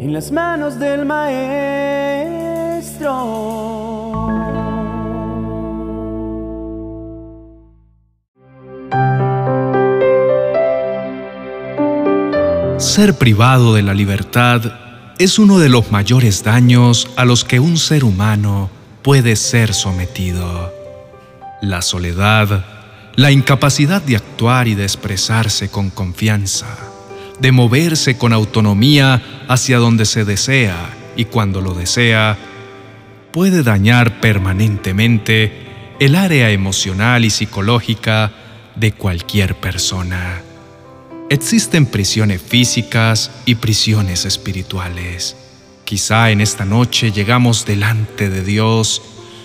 en las manos del Maestro. Ser privado de la libertad es uno de los mayores daños a los que un ser humano puede ser sometido. La soledad, la incapacidad de actuar y de expresarse con confianza, de moverse con autonomía hacia donde se desea y cuando lo desea, puede dañar permanentemente el área emocional y psicológica de cualquier persona. Existen prisiones físicas y prisiones espirituales. Quizá en esta noche llegamos delante de Dios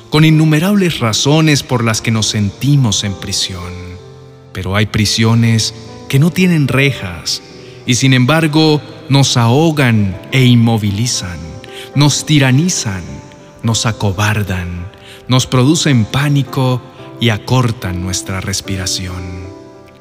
con innumerables razones por las que nos sentimos en prisión. Pero hay prisiones que no tienen rejas y sin embargo nos ahogan e inmovilizan, nos tiranizan, nos acobardan, nos producen pánico y acortan nuestra respiración.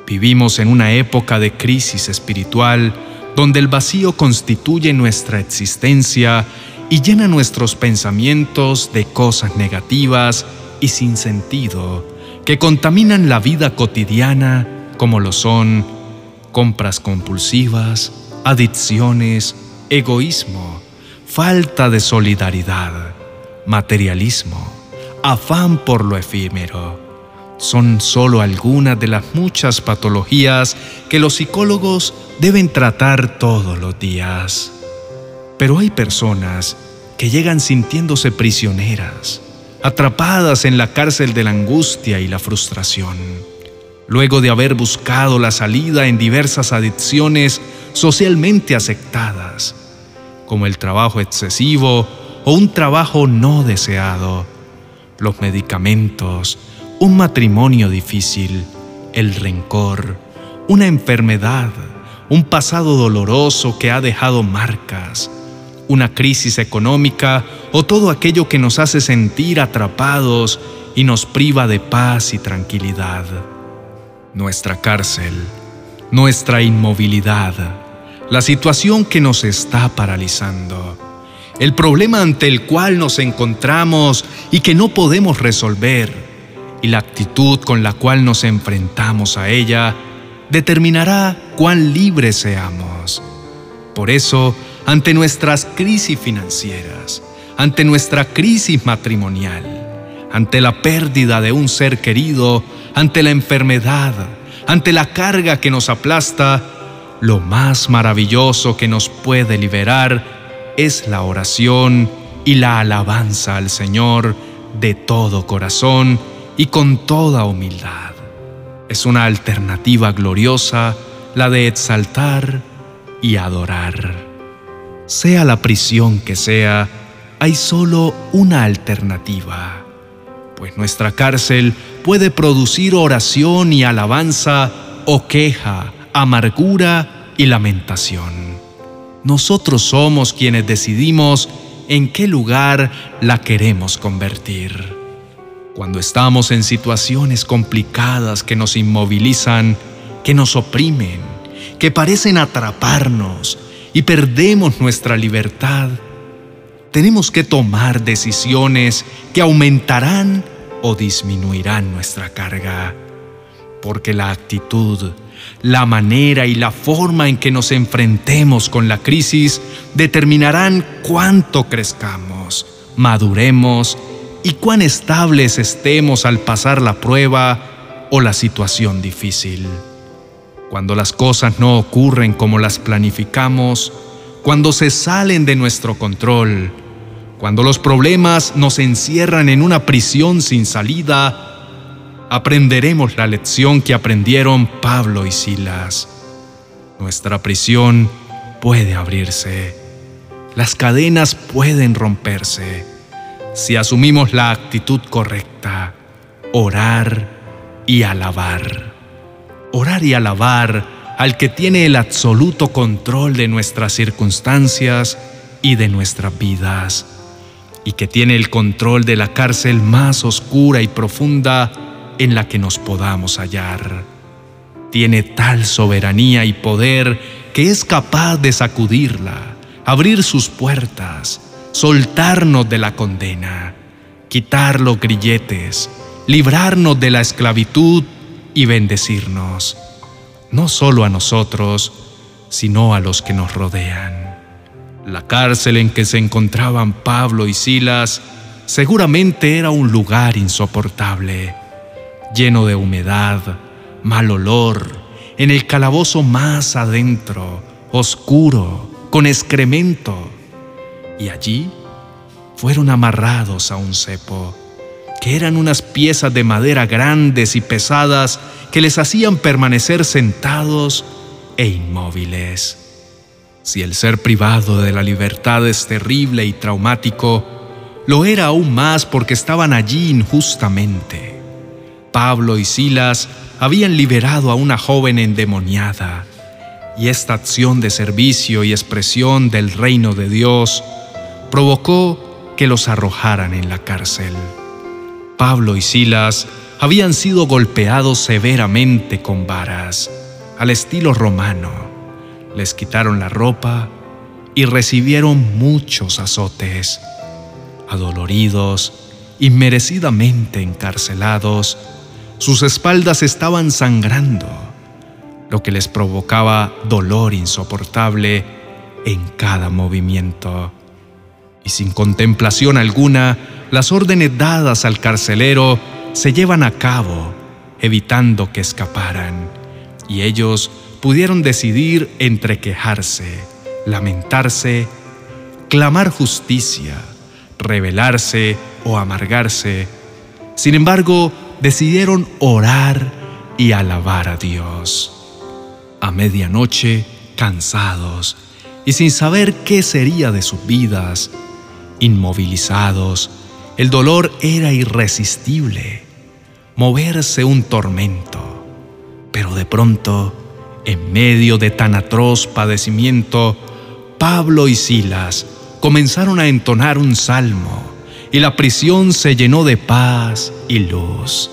Vivimos en una época de crisis espiritual donde el vacío constituye nuestra existencia y llena nuestros pensamientos de cosas negativas y sin sentido que contaminan la vida cotidiana como lo son compras compulsivas, adicciones, egoísmo, falta de solidaridad, materialismo, afán por lo efímero son solo algunas de las muchas patologías que los psicólogos deben tratar todos los días. Pero hay personas que llegan sintiéndose prisioneras, atrapadas en la cárcel de la angustia y la frustración, luego de haber buscado la salida en diversas adicciones socialmente aceptadas, como el trabajo excesivo o un trabajo no deseado, los medicamentos, un matrimonio difícil, el rencor, una enfermedad, un pasado doloroso que ha dejado marcas, una crisis económica o todo aquello que nos hace sentir atrapados y nos priva de paz y tranquilidad. Nuestra cárcel, nuestra inmovilidad, la situación que nos está paralizando, el problema ante el cual nos encontramos y que no podemos resolver, y la actitud con la cual nos enfrentamos a ella determinará cuán libres seamos. Por eso, ante nuestras crisis financieras, ante nuestra crisis matrimonial, ante la pérdida de un ser querido, ante la enfermedad, ante la carga que nos aplasta, lo más maravilloso que nos puede liberar es la oración y la alabanza al Señor de todo corazón y con toda humildad. Es una alternativa gloriosa la de exaltar y adorar. Sea la prisión que sea, hay solo una alternativa, pues nuestra cárcel puede producir oración y alabanza o queja, amargura y lamentación. Nosotros somos quienes decidimos en qué lugar la queremos convertir. Cuando estamos en situaciones complicadas que nos inmovilizan, que nos oprimen, que parecen atraparnos y perdemos nuestra libertad, tenemos que tomar decisiones que aumentarán o disminuirán nuestra carga. Porque la actitud, la manera y la forma en que nos enfrentemos con la crisis determinarán cuánto crezcamos, maduremos y cuán estables estemos al pasar la prueba o la situación difícil. Cuando las cosas no ocurren como las planificamos, cuando se salen de nuestro control, cuando los problemas nos encierran en una prisión sin salida, aprenderemos la lección que aprendieron Pablo y Silas. Nuestra prisión puede abrirse, las cadenas pueden romperse si asumimos la actitud correcta, orar y alabar. Orar y alabar al que tiene el absoluto control de nuestras circunstancias y de nuestras vidas, y que tiene el control de la cárcel más oscura y profunda en la que nos podamos hallar. Tiene tal soberanía y poder que es capaz de sacudirla, abrir sus puertas, soltarnos de la condena, quitar los grilletes, librarnos de la esclavitud y bendecirnos, no solo a nosotros, sino a los que nos rodean. La cárcel en que se encontraban Pablo y Silas seguramente era un lugar insoportable, lleno de humedad, mal olor, en el calabozo más adentro, oscuro, con excremento. Y allí fueron amarrados a un cepo, que eran unas piezas de madera grandes y pesadas que les hacían permanecer sentados e inmóviles. Si el ser privado de la libertad es terrible y traumático, lo era aún más porque estaban allí injustamente. Pablo y Silas habían liberado a una joven endemoniada, y esta acción de servicio y expresión del reino de Dios provocó que los arrojaran en la cárcel. Pablo y Silas habían sido golpeados severamente con varas, al estilo romano. Les quitaron la ropa y recibieron muchos azotes. Adoloridos, inmerecidamente encarcelados, sus espaldas estaban sangrando, lo que les provocaba dolor insoportable en cada movimiento. Y sin contemplación alguna, las órdenes dadas al carcelero se llevan a cabo, evitando que escaparan, y ellos pudieron decidir entre quejarse, lamentarse, clamar justicia, rebelarse o amargarse. Sin embargo, decidieron orar y alabar a Dios. A medianoche, cansados y sin saber qué sería de sus vidas, inmovilizados, el dolor era irresistible, moverse un tormento. Pero de pronto, en medio de tan atroz padecimiento, Pablo y Silas comenzaron a entonar un salmo y la prisión se llenó de paz y luz,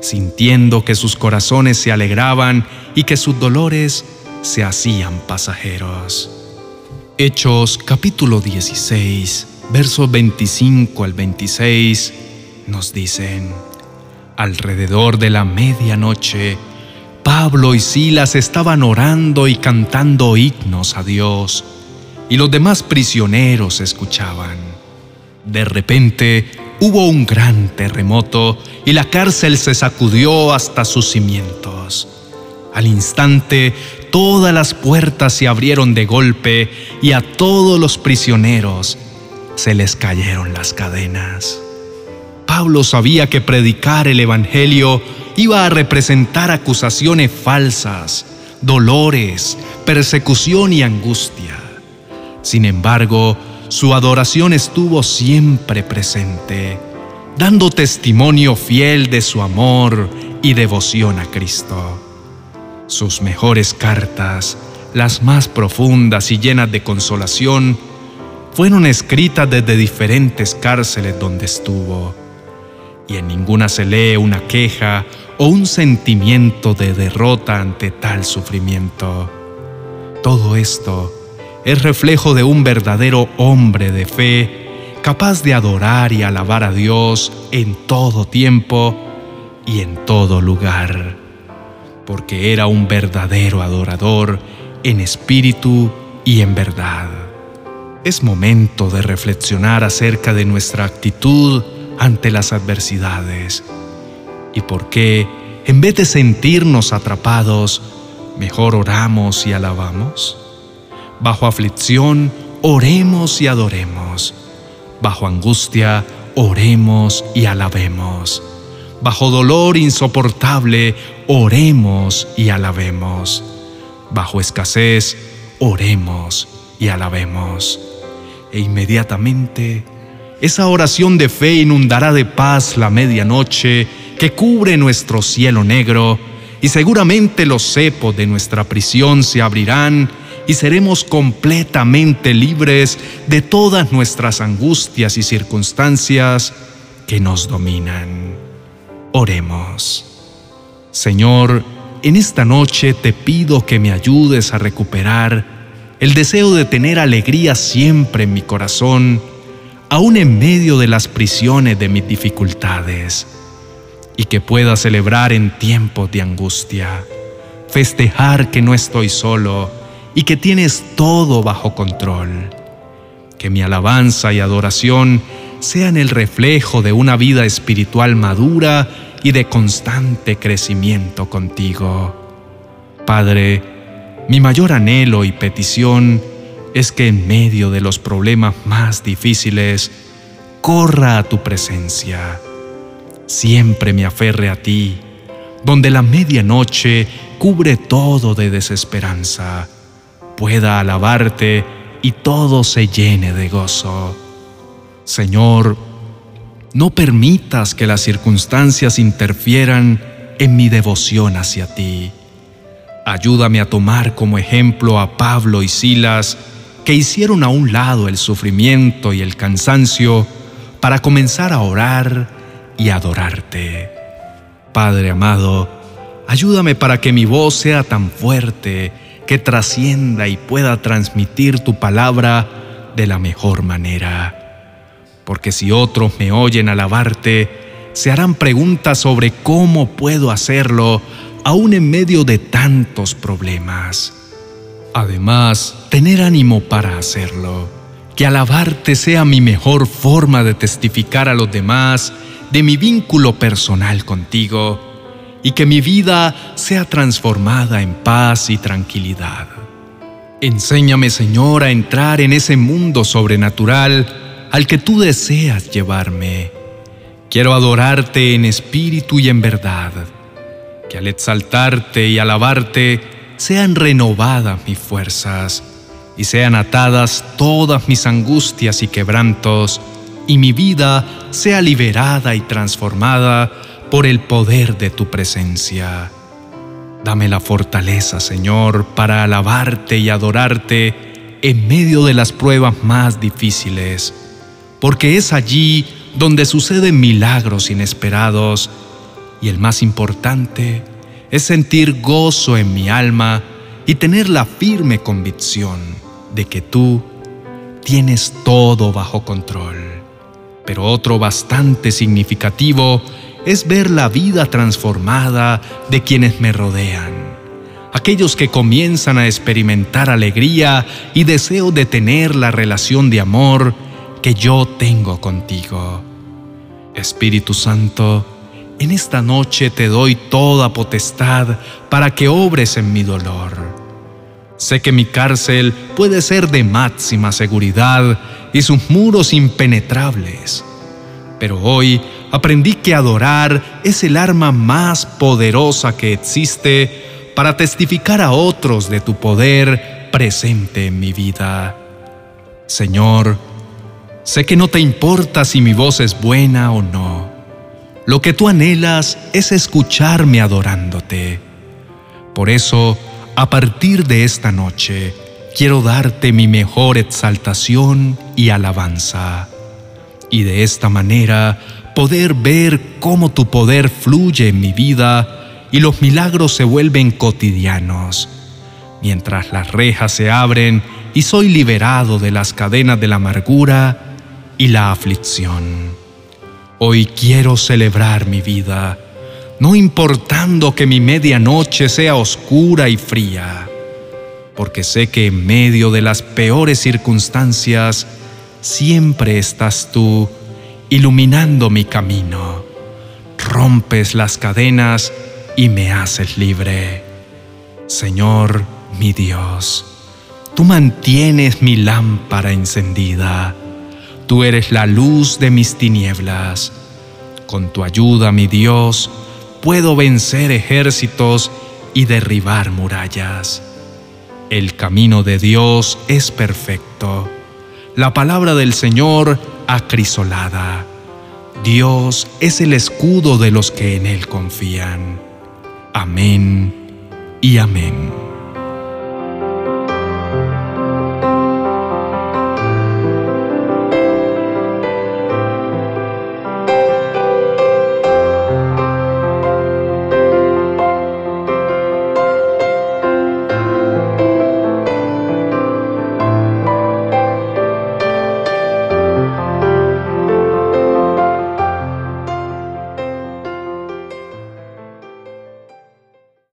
sintiendo que sus corazones se alegraban y que sus dolores se hacían pasajeros. Hechos capítulo 16, versos 25 al 26 nos dicen, alrededor de la medianoche, Pablo y Silas estaban orando y cantando himnos a Dios, y los demás prisioneros escuchaban. De repente hubo un gran terremoto y la cárcel se sacudió hasta sus cimientos. Al instante, todas las puertas se abrieron de golpe y a todos los prisioneros se les cayeron las cadenas. Pablo sabía que predicar el Evangelio iba a representar acusaciones falsas, dolores, persecución y angustia. Sin embargo, su adoración estuvo siempre presente, dando testimonio fiel de su amor y devoción a Cristo. Sus mejores cartas, las más profundas y llenas de consolación, fueron escritas desde diferentes cárceles donde estuvo, y en ninguna se lee una queja o un sentimiento de derrota ante tal sufrimiento. Todo esto es reflejo de un verdadero hombre de fe, capaz de adorar y alabar a Dios en todo tiempo y en todo lugar, porque era un verdadero adorador en espíritu y en verdad. Es momento de reflexionar acerca de nuestra actitud ante las adversidades y por qué, en vez de sentirnos atrapados, mejor oramos y alabamos. Bajo aflicción, oremos y adoremos. Bajo angustia, oremos y alabemos. Bajo dolor insoportable, oremos y alabemos. Bajo escasez, oremos y alabemos. E inmediatamente, esa oración de fe inundará de paz la medianoche que cubre nuestro cielo negro, y seguramente los cepos de nuestra prisión se abrirán y seremos completamente libres de todas nuestras angustias y circunstancias que nos dominan. Oremos. Señor, en esta noche te pido que me ayudes a recuperar el deseo de tener alegría siempre en mi corazón, aún en medio de las prisiones de mis dificultades, y que pueda celebrar en tiempos de angustia, festejar que no estoy solo y que tienes todo bajo control. Que mi alabanza y adoración sean el reflejo de una vida espiritual madura y de constante crecimiento contigo. Padre, mi mayor anhelo y petición es que en medio de los problemas más difíciles, corra a tu presencia. Siempre me aferre a ti, donde la medianoche cubre todo de desesperanza, pueda alabarte y todo se llene de gozo. Señor, no permitas que las circunstancias interfieran en mi devoción hacia ti. Ayúdame a tomar como ejemplo a Pablo y Silas, que hicieron a un lado el sufrimiento y el cansancio para comenzar a orar y adorarte. Padre amado, ayúdame para que mi voz sea tan fuerte que trascienda y pueda transmitir tu palabra de la mejor manera. Porque si otros me oyen alabarte, se harán preguntas sobre cómo puedo hacerlo aún en medio de tantos problemas. Además, tener ánimo para hacerlo. Que alabarte sea mi mejor forma de testificar a los demás de mi vínculo personal contigo y que mi vida sea transformada en paz y tranquilidad. Enséñame, Señor, a entrar en ese mundo sobrenatural al que tú deseas llevarme. Quiero adorarte en espíritu y en verdad, que al exaltarte y alabarte, sean renovadas mis fuerzas y sean atadas todas mis angustias y quebrantos, y mi vida sea liberada y transformada por el poder de tu presencia. Dame la fortaleza, Señor, para alabarte y adorarte en medio de las pruebas más difíciles, porque es allí donde suceden milagros inesperados y el más importante, es sentir gozo en mi alma y tener la firme convicción de que tú tienes todo bajo control. Pero otro bastante significativo es ver la vida transformada de quienes me rodean, aquellos que comienzan a experimentar alegría y deseo de tener la relación de amor que yo tengo contigo. Espíritu Santo, en esta noche te doy toda potestad para que obres en mi dolor. Sé que mi cárcel puede ser de máxima seguridad y sus muros impenetrables, pero hoy aprendí que adorar es el arma más poderosa que existe para testificar a otros de tu poder presente en mi vida. Señor, sé que no te importa si mi voz es buena o no lo que tú anhelas es escucharme adorándote. Por eso, a partir de esta noche, quiero darte mi mejor exaltación y alabanza. Y de esta manera poder ver cómo tu poder fluye en mi vida y los milagros se vuelven cotidianos, mientras las rejas se abren y soy liberado de las cadenas de la amargura y la aflicción. Hoy quiero celebrar mi vida, no importando que mi medianoche sea oscura y fría, porque sé que en medio de las peores circunstancias siempre estás tú iluminando mi camino. Rompes las cadenas y me haces libre. Señor, mi Dios, tú mantienes mi lámpara encendida Tú eres la luz de mis tinieblas. Con tu ayuda, mi Dios, puedo vencer ejércitos y derribar murallas. El camino de Dios es perfecto. La palabra del Señor acrisolada. Dios es el escudo de los que en Él confían. Amén y amén.